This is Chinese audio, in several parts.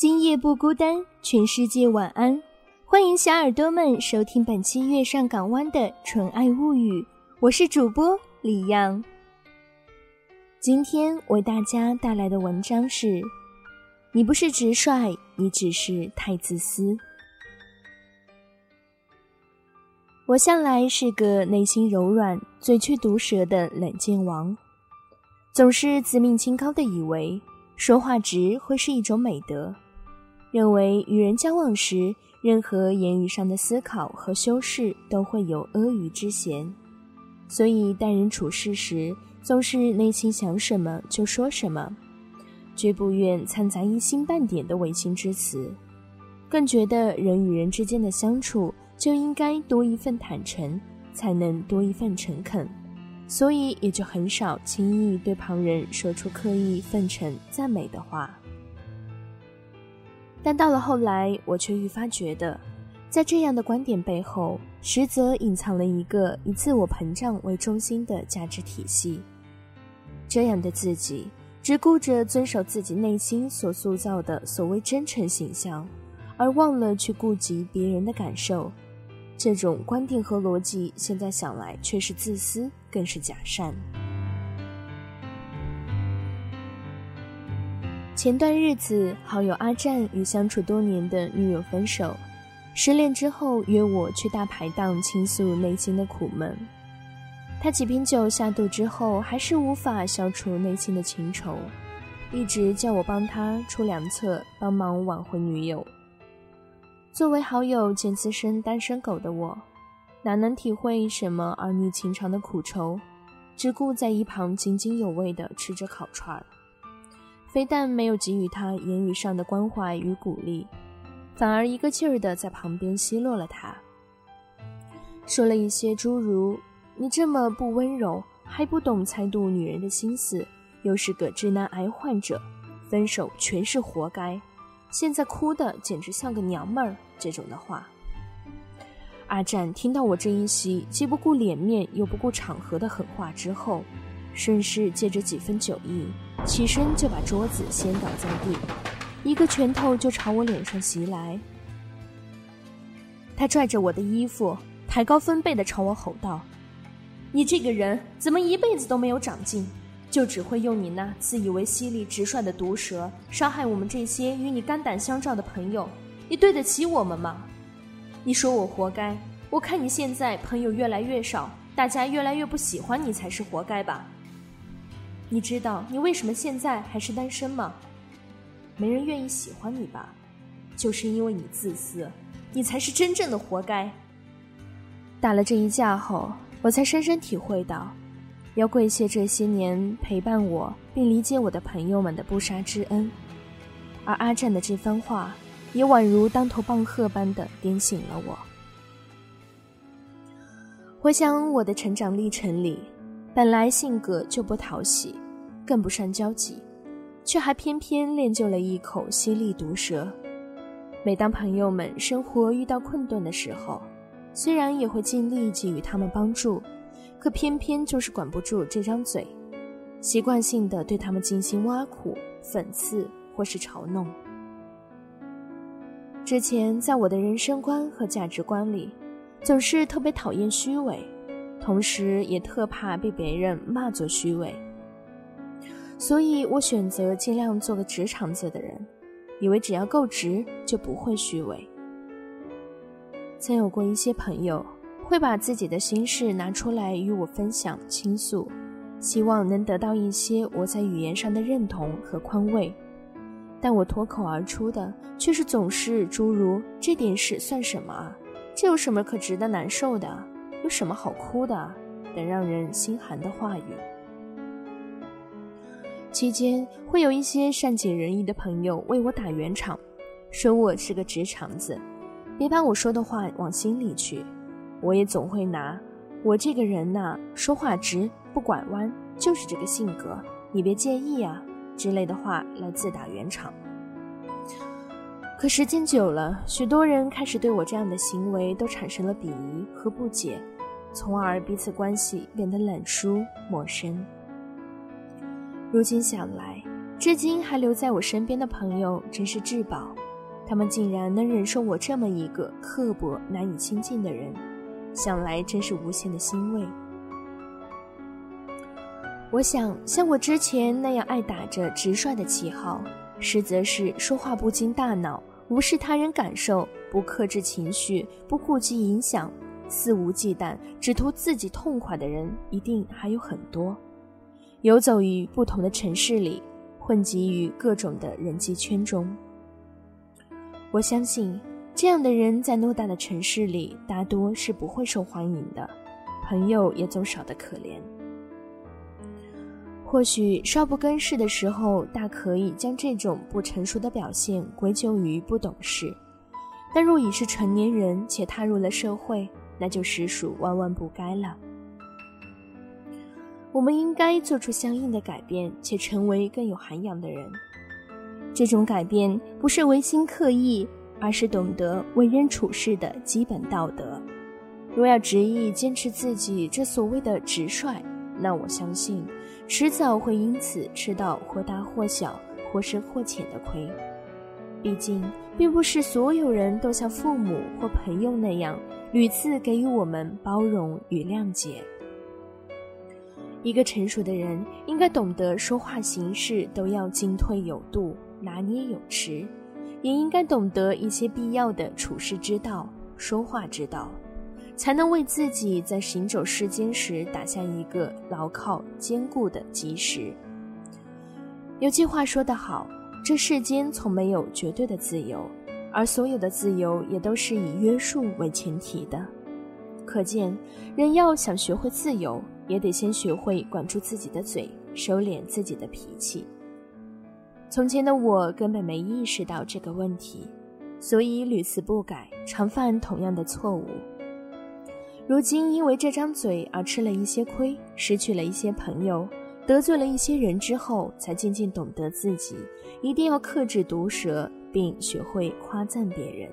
今夜不孤单，全世界晚安。欢迎小耳朵们收听本期《月上港湾》的纯爱物语，我是主播李阳。今天为大家带来的文章是：你不是直率，你只是太自私。我向来是个内心柔软、嘴却毒舌的冷箭王，总是自命清高的以为说话直会是一种美德。认为与人交往时，任何言语上的思考和修饰都会有阿谀之嫌，所以待人处事时总是内心想什么就说什么，绝不愿掺杂一星半点的违心之词，更觉得人与人之间的相处就应该多一份坦诚，才能多一份诚恳，所以也就很少轻易对旁人说出刻意奉承赞美的话。但到了后来，我却愈发觉得，在这样的观点背后，实则隐藏了一个以自我膨胀为中心的价值体系。这样的自己，只顾着遵守自己内心所塑造的所谓真诚形象，而忘了去顾及别人的感受。这种观点和逻辑，现在想来却是自私，更是假善。前段日子，好友阿战与相处多年的女友分手，失恋之后约我去大排档倾诉内心的苦闷。他几瓶酒下肚之后，还是无法消除内心的情愁，一直叫我帮他出良策，帮忙挽回女友。作为好友兼资深单身狗的我，哪能体会什么儿女情长的苦愁，只顾在一旁津津有味地吃着烤串儿。非但没有给予他言语上的关怀与鼓励，反而一个劲儿的在旁边奚落了他，说了一些诸如“你这么不温柔，还不懂猜度女人的心思，又是个直男癌患者，分手全是活该，现在哭的简直像个娘们儿”这种的话。阿战听到我这一席既不顾脸面又不顾场合的狠话之后，顺势借着几分酒意。起身就把桌子掀倒在地，一个拳头就朝我脸上袭来。他拽着我的衣服，抬高分贝的朝我吼道：“你这个人怎么一辈子都没有长进，就只会用你那自以为犀利直率的毒舌伤害我们这些与你肝胆相照的朋友？你对得起我们吗？你说我活该，我看你现在朋友越来越少，大家越来越不喜欢你，才是活该吧。”你知道你为什么现在还是单身吗？没人愿意喜欢你吧？就是因为你自私，你才是真正的活该。打了这一架后，我才深深体会到，要跪谢这些年陪伴我并理解我的朋友们的不杀之恩。而阿战的这番话，也宛如当头棒喝般的点醒了我。回想我的成长历程里。本来性格就不讨喜，更不善交际，却还偏偏练就了一口犀利毒舌。每当朋友们生活遇到困顿的时候，虽然也会尽力给予他们帮助，可偏偏就是管不住这张嘴，习惯性的对他们进行挖苦、讽刺或是嘲弄。之前在我的人生观和价值观里，总是特别讨厌虚伪。同时也特怕被别人骂作虚伪，所以我选择尽量做个直肠子的人，以为只要够直就不会虚伪。曾有过一些朋友会把自己的心事拿出来与我分享倾诉，希望能得到一些我在语言上的认同和宽慰，但我脱口而出的却是总是诸如“这点事算什么啊？这有什么可值得难受的？有什么好哭的？”等让人心寒的话语。期间会有一些善解人意的朋友为我打圆场，说我是个直肠子，别把我说的话往心里去。我也总会拿我这个人呐，说话直不拐弯，就是这个性格，你别介意啊之类的话来自打圆场。可时间久了，许多人开始对我这样的行为都产生了鄙夷和不解，从而彼此关系变得冷疏陌生。如今想来，至今还留在我身边的朋友真是至宝，他们竟然能忍受我这么一个刻薄难以亲近的人，想来真是无限的欣慰。我想，像我之前那样爱打着直率的旗号，实则是说话不经大脑、无视他人感受、不克制情绪、不顾及影响、肆无忌惮、只图自己痛快的人，一定还有很多。游走于不同的城市里，混迹于各种的人际圈中。我相信，这样的人在偌大的城市里，大多是不会受欢迎的，朋友也总少得可怜。或许少不更事的时候，大可以将这种不成熟的表现归咎于不懂事，但若已是成年人且踏入了社会，那就实属万万不该了。我们应该做出相应的改变，且成为更有涵养的人。这种改变不是违心刻意，而是懂得为人处事的基本道德。若要执意坚持自己这所谓的直率，那我相信，迟早会因此吃到或大或小、或深或浅的亏。毕竟，并不是所有人都像父母或朋友那样，屡次给予我们包容与谅解。一个成熟的人应该懂得说话行事都要进退有度、拿捏有持，也应该懂得一些必要的处世之道、说话之道，才能为自己在行走世间时打下一个牢靠坚固的基石。有句话说得好：“这世间从没有绝对的自由，而所有的自由也都是以约束为前提的。”可见，人要想学会自由。也得先学会管住自己的嘴，收敛自己的脾气。从前的我根本没意识到这个问题，所以屡次不改，常犯同样的错误。如今因为这张嘴而吃了一些亏，失去了一些朋友，得罪了一些人之后，才渐渐懂得自己一定要克制毒舌，并学会夸赞别人。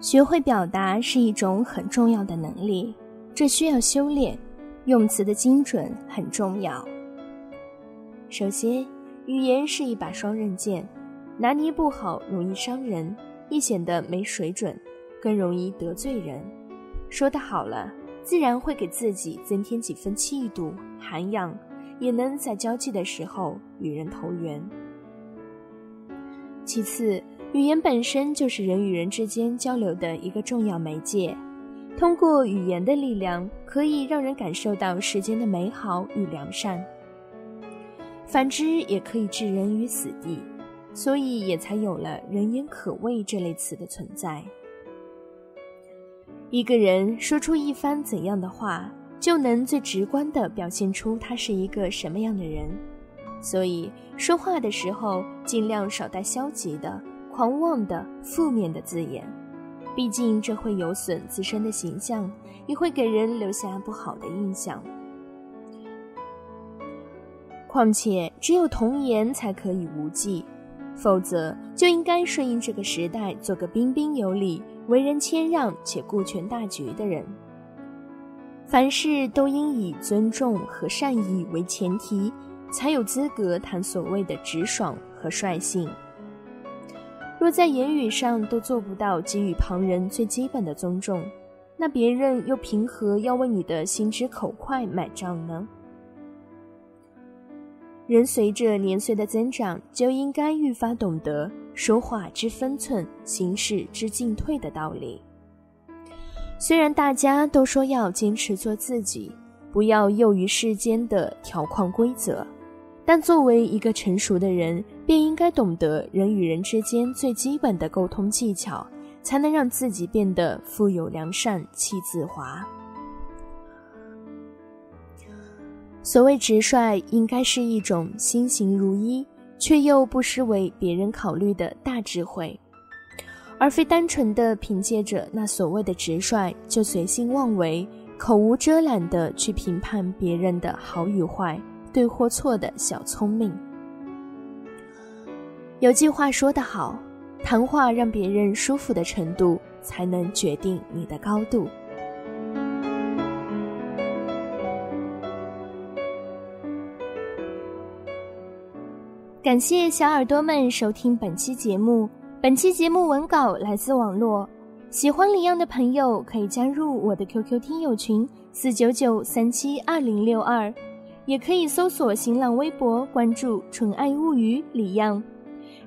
学会表达是一种很重要的能力。这需要修炼，用词的精准很重要。首先，语言是一把双刃剑，拿捏不好容易伤人，易显得没水准，更容易得罪人。说得好了，自然会给自己增添几分气度、涵养，也能在交际的时候与人投缘。其次，语言本身就是人与人之间交流的一个重要媒介。通过语言的力量，可以让人感受到世间的美好与良善；反之，也可以置人于死地。所以，也才有了“人言可畏”这类词的存在。一个人说出一番怎样的话，就能最直观地表现出他是一个什么样的人。所以，说话的时候尽量少带消极的、狂妄的、负面的字眼。毕竟这会有损自身的形象，也会给人留下不好的印象。况且，只有童言才可以无忌，否则就应该顺应这个时代，做个彬彬有礼、为人谦让且顾全大局的人。凡事都应以尊重和善意为前提，才有资格谈所谓的直爽和率性。若在言语上都做不到给予旁人最基本的尊重，那别人又凭何要为你的心直口快买账呢？人随着年岁的增长，就应该愈发懂得说话之分寸、行事之进退的道理。虽然大家都说要坚持做自己，不要囿于世间的条框规则，但作为一个成熟的人，便应该懂得人与人之间最基本的沟通技巧，才能让自己变得富有良善、气自华。所谓直率，应该是一种心形如一，却又不失为别人考虑的大智慧，而非单纯的凭借着那所谓的直率就随心妄为、口无遮拦的去评判别人的好与坏。对或错的小聪明。有句话说得好，谈话让别人舒服的程度，才能决定你的高度。感谢小耳朵们收听本期节目。本期节目文稿来自网络，喜欢李阳的朋友可以加入我的 QQ 听友群：四九九三七二零六二。也可以搜索新浪微博，关注“纯爱物语”李样，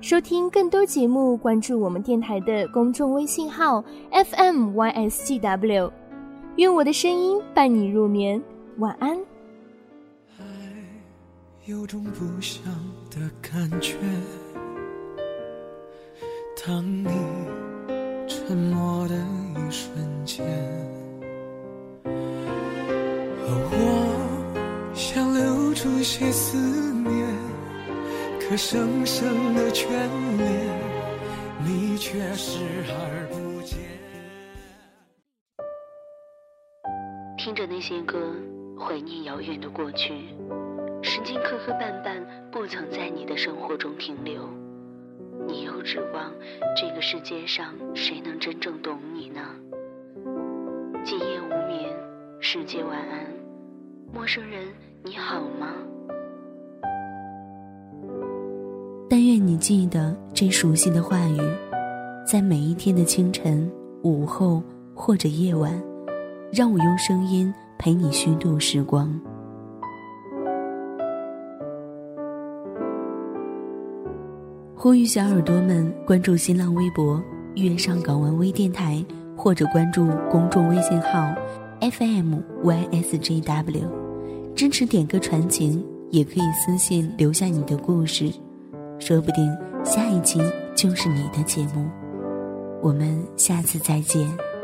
收听更多节目，关注我们电台的公众微信号 FMYSGW。愿我的声音伴你入眠，晚安。爱有种不祥的感觉，当你沉默的一瞬可生生的眷恋，你却视而不见。听着那些歌，怀念遥远的过去，时间磕磕绊绊，不曾在你的生活中停留。你又指望这个世界上谁能真正懂你呢？今夜无眠，世界晚安，陌生人。你好吗？你记得这熟悉的话语，在每一天的清晨、午后或者夜晚，让我用声音陪你虚度时光。呼吁小耳朵们关注新浪微博“月上港湾微电台”，或者关注公众微信号 “FMYSJW”。支持点歌传情，也可以私信留下你的故事，说不定下一期就是你的节目。我们下次再见。